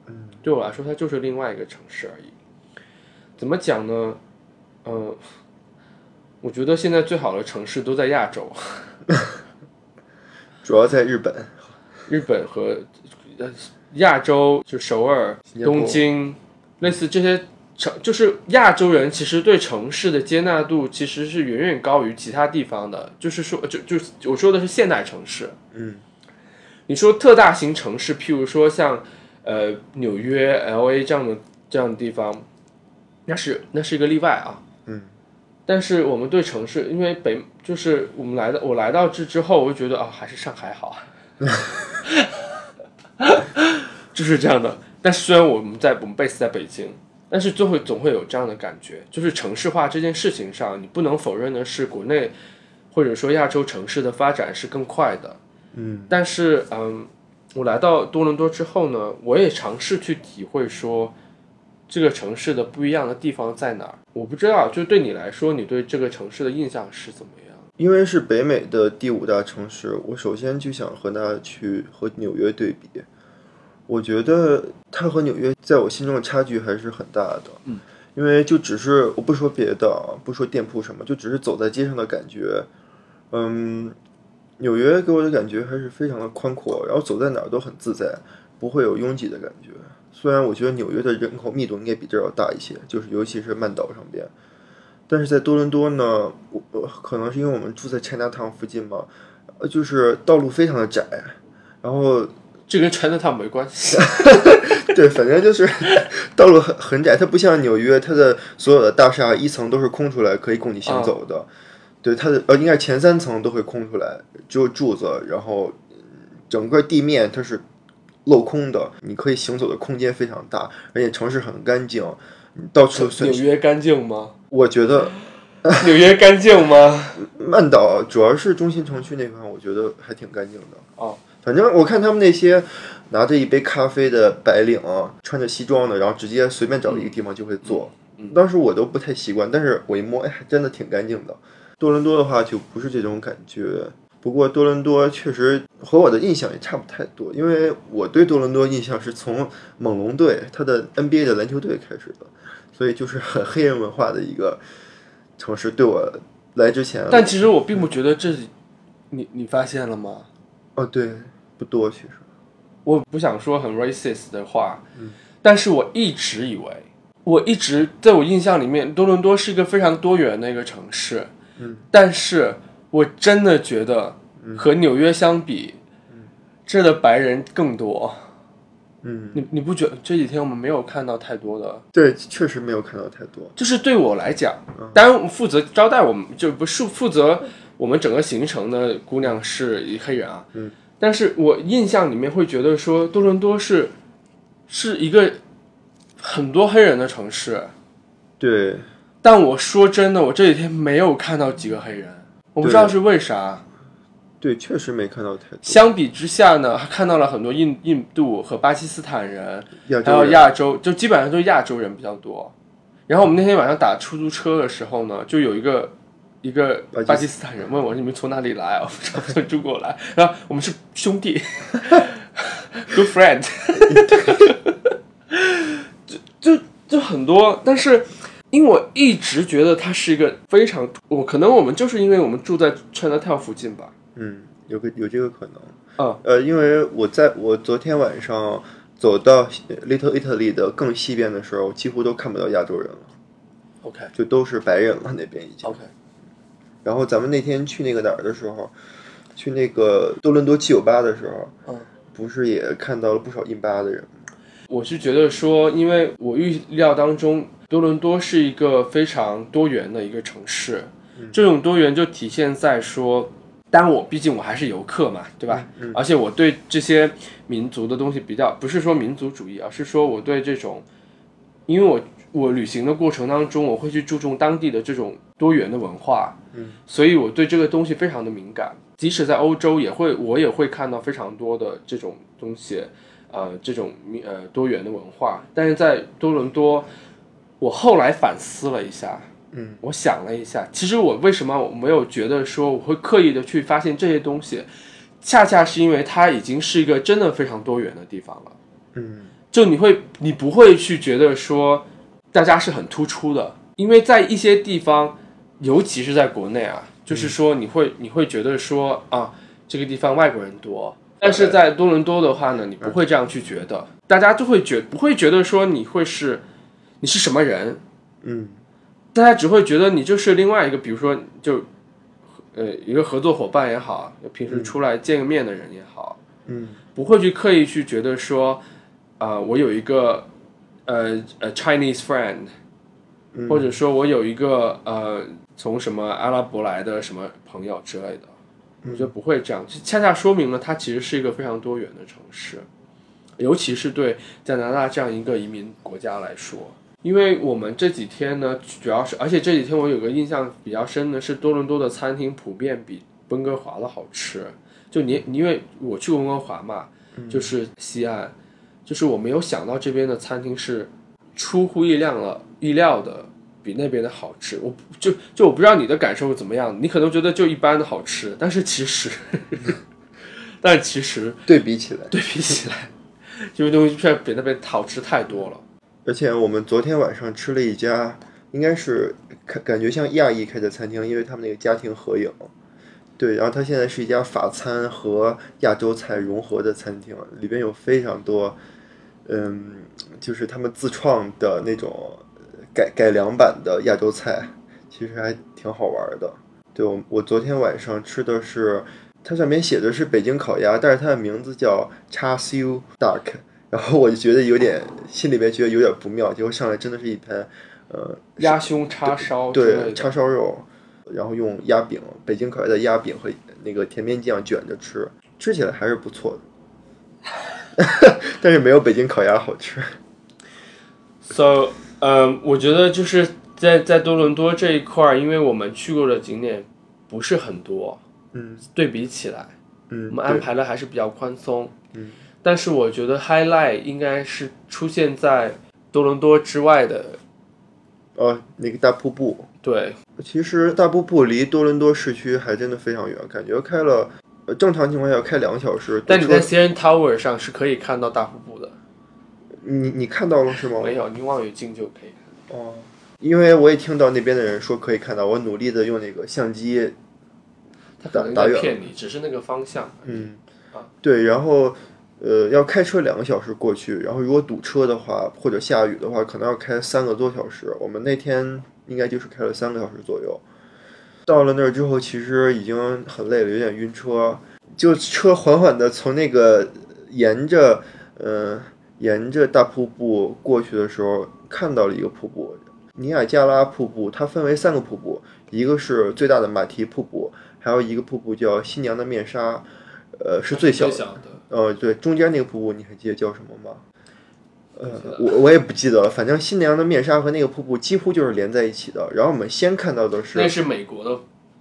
嗯，
对我来说，它就是另外一个城市而已。怎么讲呢？嗯，我觉得现在最好的城市都在亚洲，[laughs]
主要在日本，
日本和呃。亚洲就首尔、东京，类似这些城，就是亚洲人其实对城市的接纳度其实是远远高于其他地方的。就是说，就就我说的是现代城市。
嗯，
你说特大型城市，譬如说像呃纽约、L A 这样的这样的地方，那是那是一个例外啊。
嗯，
但是我们对城市，因为北就是我们来的我来到这之后，我就觉得啊，还是上海好。[laughs] 就是这样的，但是虽然我们在我们 base 在北京，但是就会总会有这样的感觉，就是城市化这件事情上，你不能否认的是，国内或者说亚洲城市的发展是更快的。
嗯，
但是嗯，我来到多伦多之后呢，我也尝试去体会说，这个城市的不一样的地方在哪儿。我不知道，就对你来说，你对这个城市的印象是怎么样？
因为是北美的第五大城市，我首先就想和它去和纽约对比。我觉得它和纽约在我心中的差距还是很大的，
嗯，
因为就只是我不说别的啊，不说店铺什么，就只是走在街上的感觉，嗯，纽约给我的感觉还是非常的宽阔，然后走在哪儿都很自在，不会有拥挤的感觉。虽然我觉得纽约的人口密度应该比这儿要大一些，就是尤其是曼岛上边，但是在多伦多呢，我我可能是因为我们住在 Chinatown 附近嘛，呃，就是道路非常的窄，然后
这跟 Chinatown 没关系。[laughs]
对，反正就是道路很很窄，它不像纽约，它的所有的大厦一层都是空出来可以供你行走的。对，它的呃应该前三层都会空出来，只有柱子，然后整个地面它是镂空的，你可以行走的空间非常大，而且城市很干净，到处
纽约干净吗？
我觉得 [laughs]
纽约干净吗？
曼岛主要是中心城区那块，我觉得还挺干净的。
哦，
反正我看他们那些拿着一杯咖啡的白领，穿着西装的，然后直接随便找一个地方就会坐。当时我都不太习惯，但是我一摸，哎，真的挺干净的。多伦多的话就不是这种感觉，不过多伦多确实和我的印象也差不太多，因为我对多伦多印象是从猛龙队他的 NBA 的篮球队开始的，所以就是很黑人文化的一个城市。对我来之前，
但其实我并不觉得这，你你发现了吗？
哦，对，不多其实。
我不想说很 racist 的话，嗯但是我一直以为，我一直在我印象里面，多伦多是一个非常多元的一个城市。嗯但是我真的觉得和纽约相比，这的白人更多。
嗯，
你你不觉得这几天我们没有看到太多的？
对，确实没有看到太多。
就是对我来讲，当然负责招待我们就不是负责我们整个行程的姑娘是一黑人啊。
嗯，
但是我印象里面会觉得说多伦多是是一个很多黑人的城市。
对。
但我说真的，我这几天没有看到几个黑人，我不知道是为啥。
对，确实没看到太多。
相比之下呢，还看到了很多印印度和巴基斯坦人，
还
有亚洲，就基本上都是亚洲人比较多。然后我们那天晚上打出租车的时候呢，就有一个一个巴基斯坦人问我：“你们从哪里来？”我说：“从中国来。”然后我们是兄弟，[laughs] good friend。[laughs] [laughs] 就就就很多，但是。因为我一直觉得它是一个非常，我可能我们就是因为我们住在 Chinatown 附近吧。
嗯，有个有这个可能。
啊，
呃，因为我在我昨天晚上走到 Little Italy 的更西边的时候，几乎都看不到亚洲人了。
OK，
就都是白人了那边已经。
OK，
然后咱们那天去那个哪儿的时候，去那个多伦多七九八的时候，
嗯，
不是也看到了不少印巴的人吗？
我是觉得说，因为我预料当中。多伦多是一个非常多元的一个城市，这种多元就体现在说，当然我毕竟我还是游客嘛，对吧？而且我对这些民族的东西比较，不是说民族主义，而是说我对这种，因为我我旅行的过程当中，我会去注重当地的这种多元的文化，
嗯，
所以我对这个东西非常的敏感。即使在欧洲，也会我也会看到非常多的这种东西，呃，这种呃多元的文化，但是在多伦多。我后来反思了一下，
嗯，
我想了一下，其实我为什么我没有觉得说我会刻意的去发现这些东西，恰恰是因为它已经是一个真的非常多元的地方了，
嗯，
就你会你不会去觉得说大家是很突出的，因为在一些地方，尤其是在国内啊，就是说你会你会觉得说啊这个地方外国人多，但是在多伦多的话呢，你不会这样去觉得，大家就会觉不会觉得说你会是。你是什么人？
嗯，
大家只会觉得你就是另外一个，比如说，就呃一个合作伙伴也好，平时出来见个面的人也好，
嗯，
不会去刻意去觉得说，啊，我有一个呃呃 Chinese friend，或者说我有一个呃从什么阿拉伯来的什么朋友之类的，我觉得不会这样，恰恰说明了它其实是一个非常多元的城市，尤其是对加拿大这样一个移民国家来说。因为我们这几天呢，主要是，而且这几天我有个印象比较深的是，多伦多的餐厅普遍比温哥华的好吃。就你，因为我去过温哥华嘛，就是西岸，就是我没有想到这边的餐厅是出乎意料了，意料的比那边的好吃。我就就我不知道你的感受怎么样，你可能觉得就一般的好吃，但是其实，[laughs] 但其实
对比起来，
对比起来，这 [laughs] 边东西确实比那边好吃太多了。
而且我们昨天晚上吃了一家，应该是感感觉像亚裔开的餐厅，因为他们那个家庭合影，对，然后它现在是一家法餐和亚洲菜融合的餐厅，里边有非常多，嗯，就是他们自创的那种改改良版的亚洲菜，其实还挺好玩的。对我，我昨天晚上吃的是，它上面写的是北京烤鸭，但是它的名字叫叉烧 duck，然后我就觉得有点心里面觉得有点不妙，结果上来真的是一盘，呃，
鸭胸叉烧
对，叉烧肉，然后用鸭饼，北京烤鸭的鸭饼和那个甜面酱卷着吃，吃起来还是不错的，[laughs] 但是没有北京烤鸭好吃。
So，嗯，我觉得就是在在多伦多这一块儿，因为我们去过的景点不是很多，
嗯
对比起来，
嗯，
我们安排的还是比较宽松。
嗯，
但是我觉得 highlight 应该是出现在多伦多之外的，
对哦，那个大瀑布，
对，
其实大瀑布离多伦多市区还真的非常远，感觉开了，呃，正常情况下要开两个小时。
但你在 CN Tower 上是可以看到大瀑布的，
你你看到了是吗？
没有，你望远镜就可以看。
哦，因为我也听到那边的人说可以看到，我努力的用那个相机，
他可能
打远
在骗你，只是那个方向。
嗯
啊，
对，然后呃要开车两个小时过去，然后如果堵车的话或者下雨的话，可能要开三个多小时。我们那天应该就是开了三个小时左右。到了那儿之后，其实已经很累了，有点晕车。就车缓缓的从那个沿着呃沿着大瀑布过去的时候，看到了一个瀑布——尼亚加拉瀑布。它分为三个瀑布，一个是最大的马蹄瀑布，还有一个瀑布叫新娘的面纱，呃，是最小的。呃，对，中间那个瀑布你还记得叫什么吗？呃，我我也不记得了，反正新娘的面纱和那个瀑布几乎就是连在一起的。然后我们先看到的是，
那是美国的，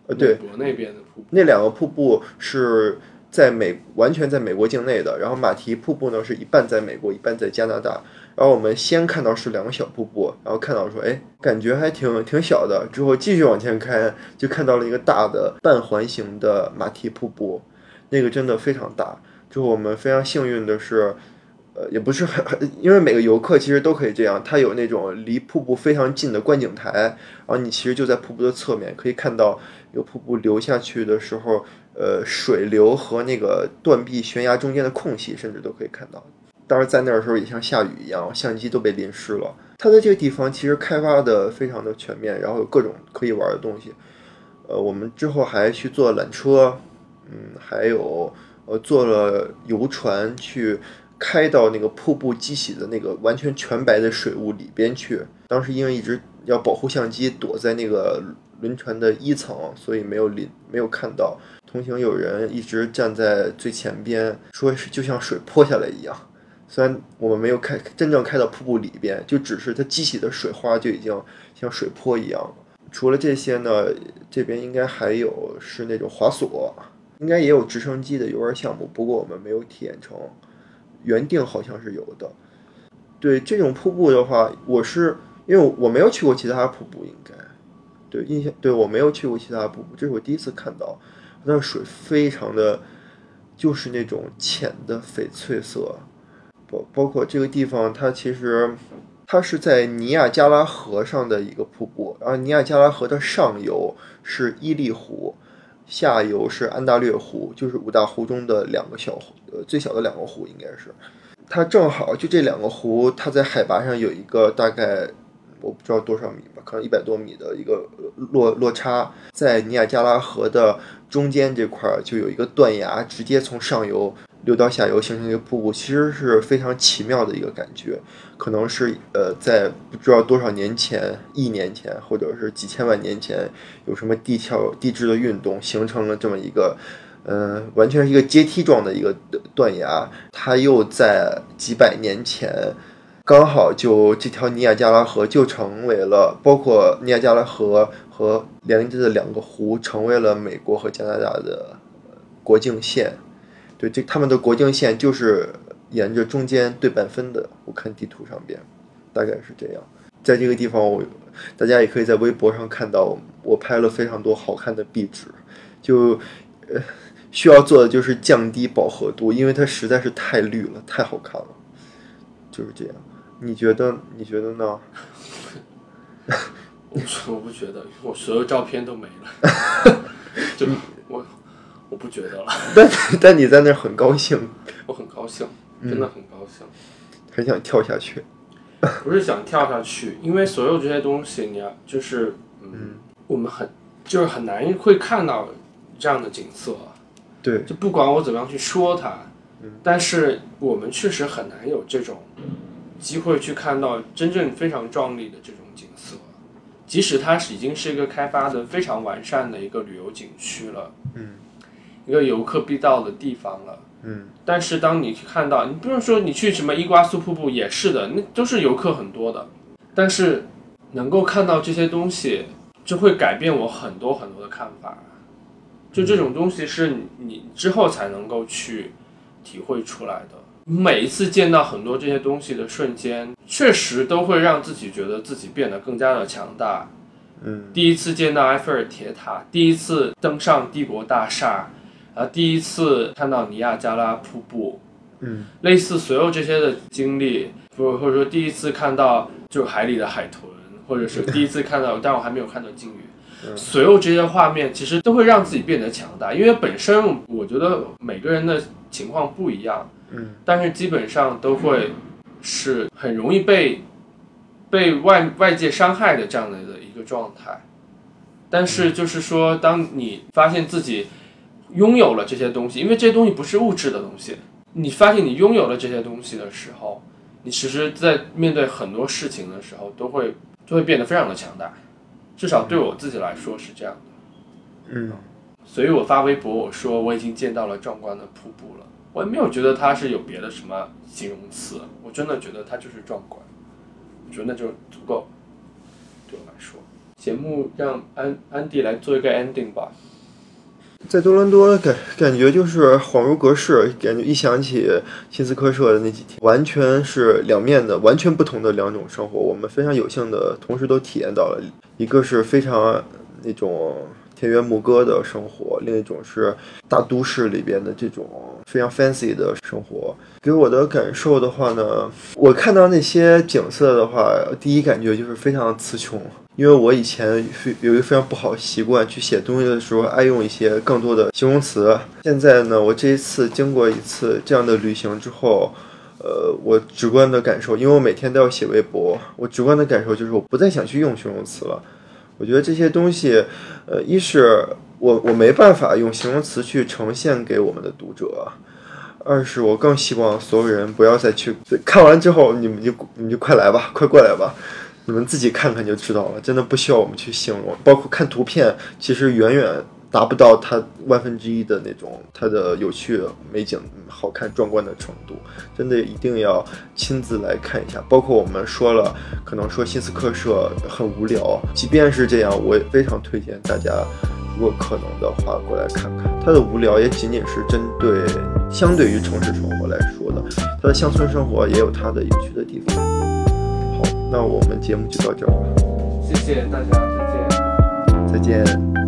呃，对，
美国那边的瀑布。
那两个瀑布是在美完全在美国境内的，然后马蹄瀑布呢是一半在美国，一半在加拿大。然后我们先看到是两个小瀑布，然后看到说，哎，感觉还挺挺小的。之后继续往前开，就看到了一个大的半环形的马蹄瀑布，那个真的非常大。之后我们非常幸运的是，呃，也不是很，[laughs] 因为每个游客其实都可以这样，它有那种离瀑布非常近的观景台，然后你其实就在瀑布的侧面可以看到有瀑布流下去的时候，呃，水流和那个断壁悬崖中间的空隙，甚至都可以看到。当时在那儿的时候也像下雨一样，相机都被淋湿了。它在这个地方其实开发的非常的全面，然后有各种可以玩的东西。呃，我们之后还去坐缆车，嗯，还有呃坐了游船去开到那个瀑布激起的那个完全全白的水雾里边去。当时因为一直要保护相机躲在那个轮船的一层，所以没有淋没有看到。同行有人一直站在最前边，说是就像水泼下来一样。虽然我们没有开真正开到瀑布里边，就只是它激起的水花就已经像水泼一样了。除了这些呢，这边应该还有是那种滑索，应该也有直升机的游玩项目，不过我们没有体验成。原定好像是有的。对这种瀑布的话，我是因为我没有去过其他瀑布，应该对印象对我没有去过其他瀑布，这是我第一次看到，那水非常的就是那种浅的翡翠色，包包括这个地方，它其实它是在尼亚加拉河上的一个瀑布，然后尼亚加拉河的上游是伊利湖，下游是安大略湖，就是五大湖中的两个小湖，呃，最小的两个湖应该是。它正好就这两个湖，它在海拔上有一个大概我不知道多少米吧，可能一百多米的一个落落差，在尼亚加拉河的中间这块儿就有一个断崖，直接从上游流到下游形成一个瀑布，其实是非常奇妙的一个感觉。可能是呃，在不知道多少年前，亿年前，或者是几千万年前，有什么地壳地质的运动，形成了这么一个。嗯，完全是一个阶梯状的一个断崖，它又在几百年前，刚好就这条尼亚加拉河就成为了，包括尼亚加拉河和连着的两个湖，成为了美国和加拿大的国境线。对，这他们的国境线就是沿着中间对半分的。我看地图上边，大概是这样。在这个地方，我大家也可以在微博上看到，我拍了非常多好看的壁纸，就呃。需要做的就是降低饱和度，因为它实在是太绿了，太好看了，就是这样。你觉得？你觉得呢？[laughs]
我我不觉得，我所有照片都没了。[laughs] 就我不觉得了。[laughs]
但但你在那儿很高兴，
我很高兴，真的很高兴。
很想跳下去。[laughs]
不是想跳下去，因为所有这些东西，你要就是，嗯，我们很就是很难会看到这样的景色。
对，
就不管我怎么样去说它，但是我们确实很难有这种机会去看到真正非常壮丽的这种景色，即使它是已经是一个开发的非常完善的一个旅游景区了，
嗯，
一个游客必到的地方了。
嗯，
但是当你去看到，你不用说你去什么伊瓜苏瀑布也是的，那都是游客很多的，但是能够看到这些东西，就会改变我很多很多的看法。就这种东西是你你之后才能够去体会出来的。每一次见到很多这些东西的瞬间，确实都会让自己觉得自己变得更加的强大。
嗯，
第一次见到埃菲尔铁塔，第一次登上帝国大厦，啊，第一次看到尼亚加拉瀑布，
嗯，
类似所有这些的经历，或或者说第一次看到就是海里的海豚，或者是第一次看到，但我还没有看到鲸鱼，[laughs] 所有这些画面其实都会让自己变得强大，因为本身我觉得每个人的情况不一样，
嗯，
但是基本上都会是很容易被被外外界伤害的这样的一个状态。但是就是说，当你发现自己拥有了这些东西，因为这些东西不是物质的东西，你发现你拥有了这些东西的时候，你其实，在面对很多事情的时候，都会都会变得非常的强大。至少对我自己来说是这样的。
嗯，
所以我发微博我说我已经见到了壮观的瀑布了，我也没有觉得它是有别的什么形容词，我真的觉得它就是壮观，我觉得那就足够对我来说。节目让安安迪来做一个 ending 吧。
在多伦多感感觉就是恍如隔世，感觉一想起新斯科舍的那几天，完全是两面的，完全不同的两种生活。我们非常有幸的同时都体验到了，一个是非常那种田园牧歌的生活，另一种是大都市里边的这种非常 fancy 的生活。给我的感受的话呢，我看到那些景色的话，第一感觉就是非常词穷。因为我以前有一个非常不好习惯，去写东西的时候爱用一些更多的形容词。现在呢，我这一次经过一次这样的旅行之后，呃，我直观的感受，因为我每天都要写微博，我直观的感受就是我不再想去用形容词了。我觉得这些东西，呃，一是我我没办法用形容词去呈现给我们的读者，二是我更希望所有人不要再去看完之后，你们就你们就快来吧，快过来吧。你们自己看看就知道了，真的不需要我们去形容。包括看图片，其实远远达不到它万分之一的那种它的有趣、美景、好看、壮观的程度。真的一定要亲自来看一下。包括我们说了，可能说新斯克舍很无聊，即便是这样，我也非常推荐大家，如果可能的话过来看看。它的无聊也仅仅是针对相对于城市生活来说的，它的乡村生活也有它的有趣的地方。好那我们节目就到这儿吧，
谢谢大家，再见。
再见。